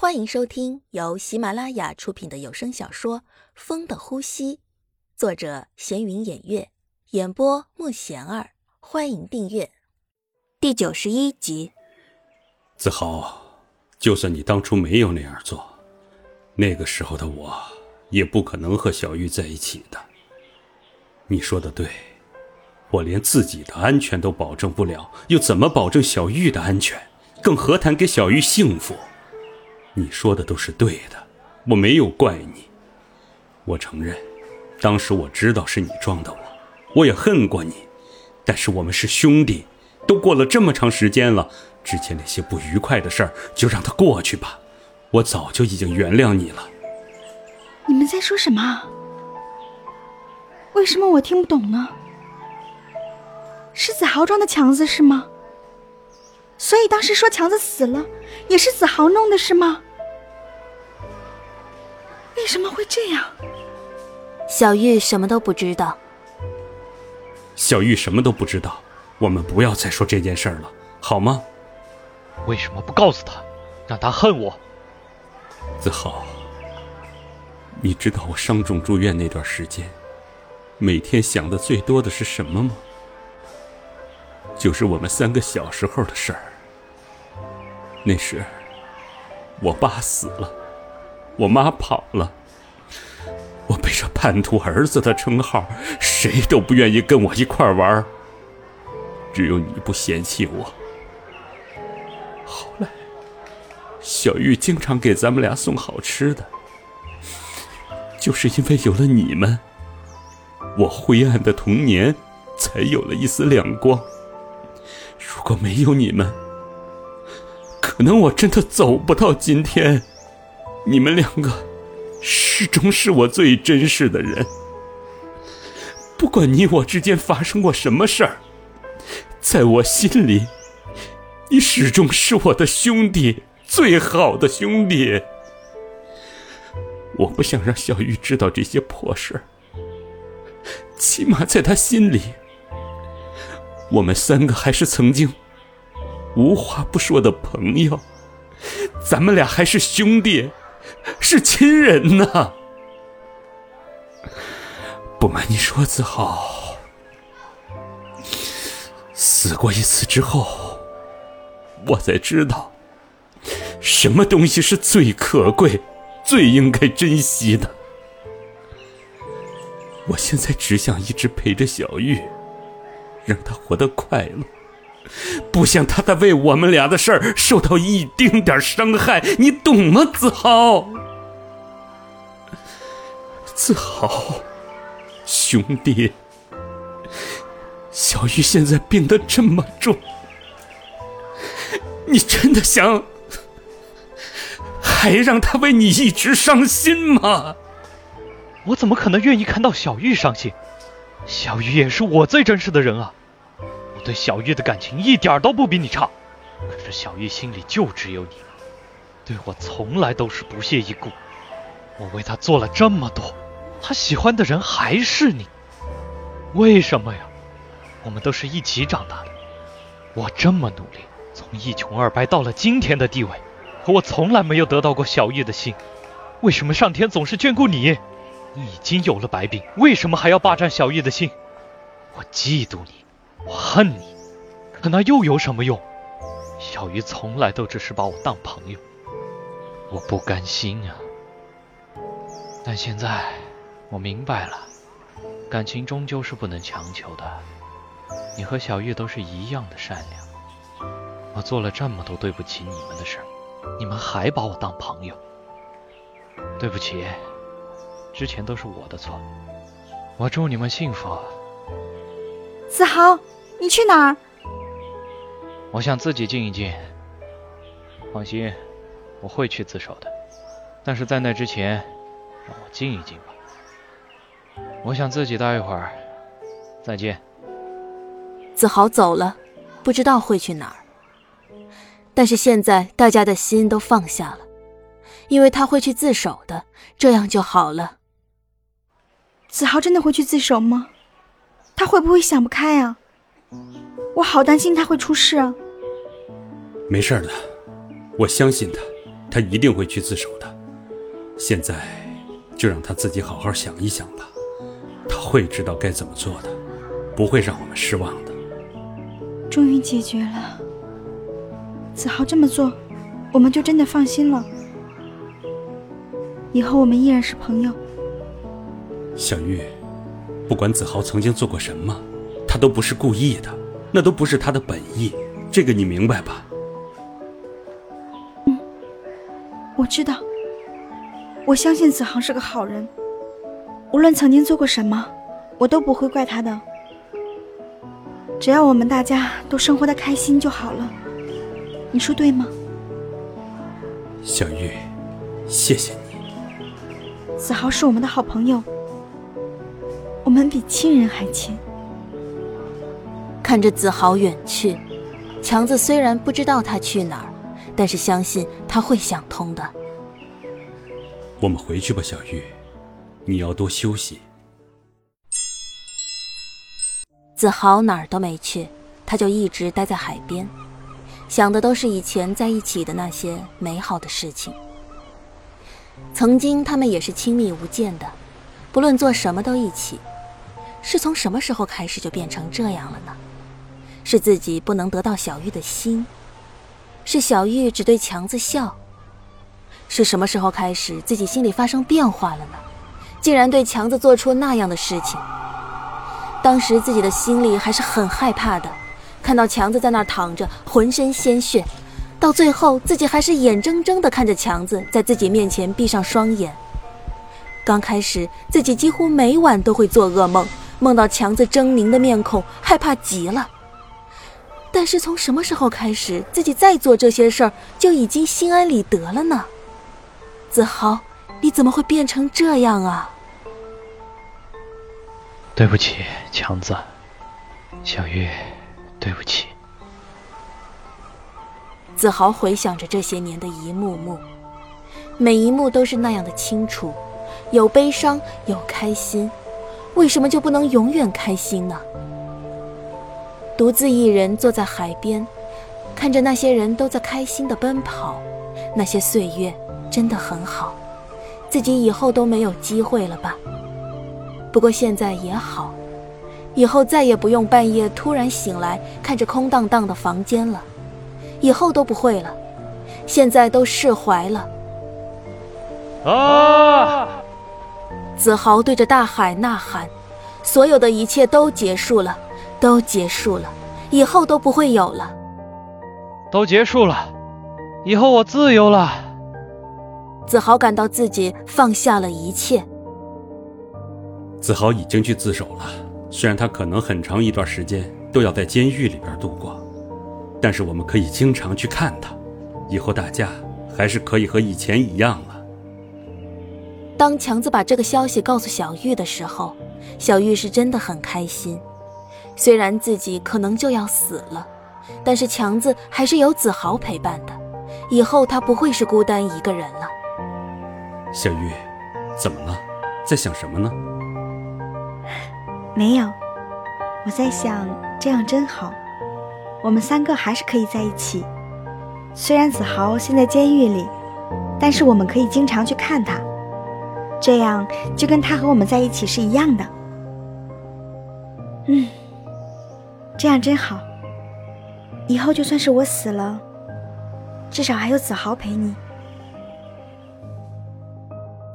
欢迎收听由喜马拉雅出品的有声小说《风的呼吸》，作者闲云掩月，演播慕贤儿。欢迎订阅第九十一集。子豪，就算你当初没有那样做，那个时候的我也不可能和小玉在一起的。你说的对，我连自己的安全都保证不了，又怎么保证小玉的安全？更何谈给小玉幸福？你说的都是对的，我没有怪你。我承认，当时我知道是你撞的我，我也恨过你。但是我们是兄弟，都过了这么长时间了，之前那些不愉快的事儿就让它过去吧。我早就已经原谅你了。你们在说什么？为什么我听不懂呢？是子豪撞的强子是吗？所以当时说强子死了，也是子豪弄的是吗？为什么会这样？小玉什么都不知道。小玉什么都不知道，我们不要再说这件事儿了，好吗？为什么不告诉他，让他恨我？子豪，你知道我伤重住院那段时间，每天想的最多的是什么吗？就是我们三个小时候的事儿。那时，我爸死了。我妈跑了，我背着叛徒儿子的称号，谁都不愿意跟我一块玩只有你不嫌弃我。后来，小玉经常给咱们俩送好吃的，就是因为有了你们，我灰暗的童年才有了一丝亮光。如果没有你们，可能我真的走不到今天。你们两个始终是我最珍视的人，不管你我之间发生过什么事儿，在我心里，你始终是我的兄弟，最好的兄弟。我不想让小玉知道这些破事儿，起码在他心里，我们三个还是曾经无话不说的朋友，咱们俩还是兄弟。是亲人呐！不瞒你说，子豪，死过一次之后，我才知道，什么东西是最可贵、最应该珍惜的。我现在只想一直陪着小玉，让她活得快乐。不想她再为我们俩的事儿受到一丁点伤害，你懂吗，子豪？自豪，兄弟，小玉现在病得这么重，你真的想还让他为你一直伤心吗？我怎么可能愿意看到小玉伤心？小玉也是我最珍视的人啊！我对小玉的感情一点都不比你差，可是小玉心里就只有你，对我从来都是不屑一顾。我为她做了这么多，他喜欢的人还是你，为什么呀？我们都是一起长大的，我这么努力，从一穷二白到了今天的地位，可我从来没有得到过小玉的心，为什么上天总是眷顾你？你已经有了白病，为什么还要霸占小玉的心？我嫉妒你。我恨你，可那又有什么用？小鱼从来都只是把我当朋友，我不甘心啊！但现在我明白了，感情终究是不能强求的。你和小玉都是一样的善良，我做了这么多对不起你们的事儿，你们还把我当朋友？对不起，之前都是我的错。我祝你们幸福。子豪，你去哪儿？我想自己静一静。放心，我会去自首的。但是在那之前，让我静一静吧。我想自己待一会儿。再见。子豪走了，不知道会去哪儿。但是现在大家的心都放下了，因为他会去自首的，这样就好了。子豪真的会去自首吗？他会不会想不开啊？我好担心他会出事啊！没事的，我相信他，他一定会去自首的。现在就让他自己好好想一想吧，他会知道该怎么做的，不会让我们失望的。终于解决了，子豪这么做，我们就真的放心了。以后我们依然是朋友。小玉，不管子豪曾经做过什么，他都不是故意的，那都不是他的本意，这个你明白吧？嗯，我知道。我相信子航是个好人，无论曾经做过什么，我都不会怪他的。只要我们大家都生活的开心就好了，你说对吗？小玉，谢谢你。子豪是我们的好朋友，我们比亲人还亲。看着子豪远去，强子虽然不知道他去哪儿，但是相信他会想通的。我们回去吧，小玉，你要多休息。子豪哪儿都没去，他就一直待在海边，想的都是以前在一起的那些美好的事情。曾经他们也是亲密无间的，不论做什么都一起。是从什么时候开始就变成这样了呢？是自己不能得到小玉的心，是小玉只对强子笑。是什么时候开始，自己心里发生变化了呢？竟然对强子做出那样的事情。当时自己的心里还是很害怕的，看到强子在那儿躺着，浑身鲜血，到最后自己还是眼睁睁地看着强子在自己面前闭上双眼。刚开始自己几乎每晚都会做噩梦，梦到强子狰狞的面孔，害怕极了。但是从什么时候开始，自己再做这些事儿就已经心安理得了呢？子豪，你怎么会变成这样啊？对不起，强子，小玉，对不起。子豪回想着这些年的一幕幕，每一幕都是那样的清楚，有悲伤，有开心，为什么就不能永远开心呢？独自一人坐在海边，看着那些人都在开心的奔跑，那些岁月。真的很好，自己以后都没有机会了吧？不过现在也好，以后再也不用半夜突然醒来看着空荡荡的房间了，以后都不会了。现在都释怀了。啊！子豪对着大海呐喊：“所有的一切都结束了，都结束了，以后都不会有了。都结束了，以后我自由了。”子豪感到自己放下了一切。子豪已经去自首了，虽然他可能很长一段时间都要在监狱里边度过，但是我们可以经常去看他。以后大家还是可以和以前一样了。当强子把这个消息告诉小玉的时候，小玉是真的很开心。虽然自己可能就要死了，但是强子还是有子豪陪伴的，以后他不会是孤单一个人了。小玉，怎么了？在想什么呢？没有，我在想，这样真好，我们三个还是可以在一起。虽然子豪现在监狱里，但是我们可以经常去看他，这样就跟他和我们在一起是一样的。嗯，这样真好。以后就算是我死了，至少还有子豪陪你。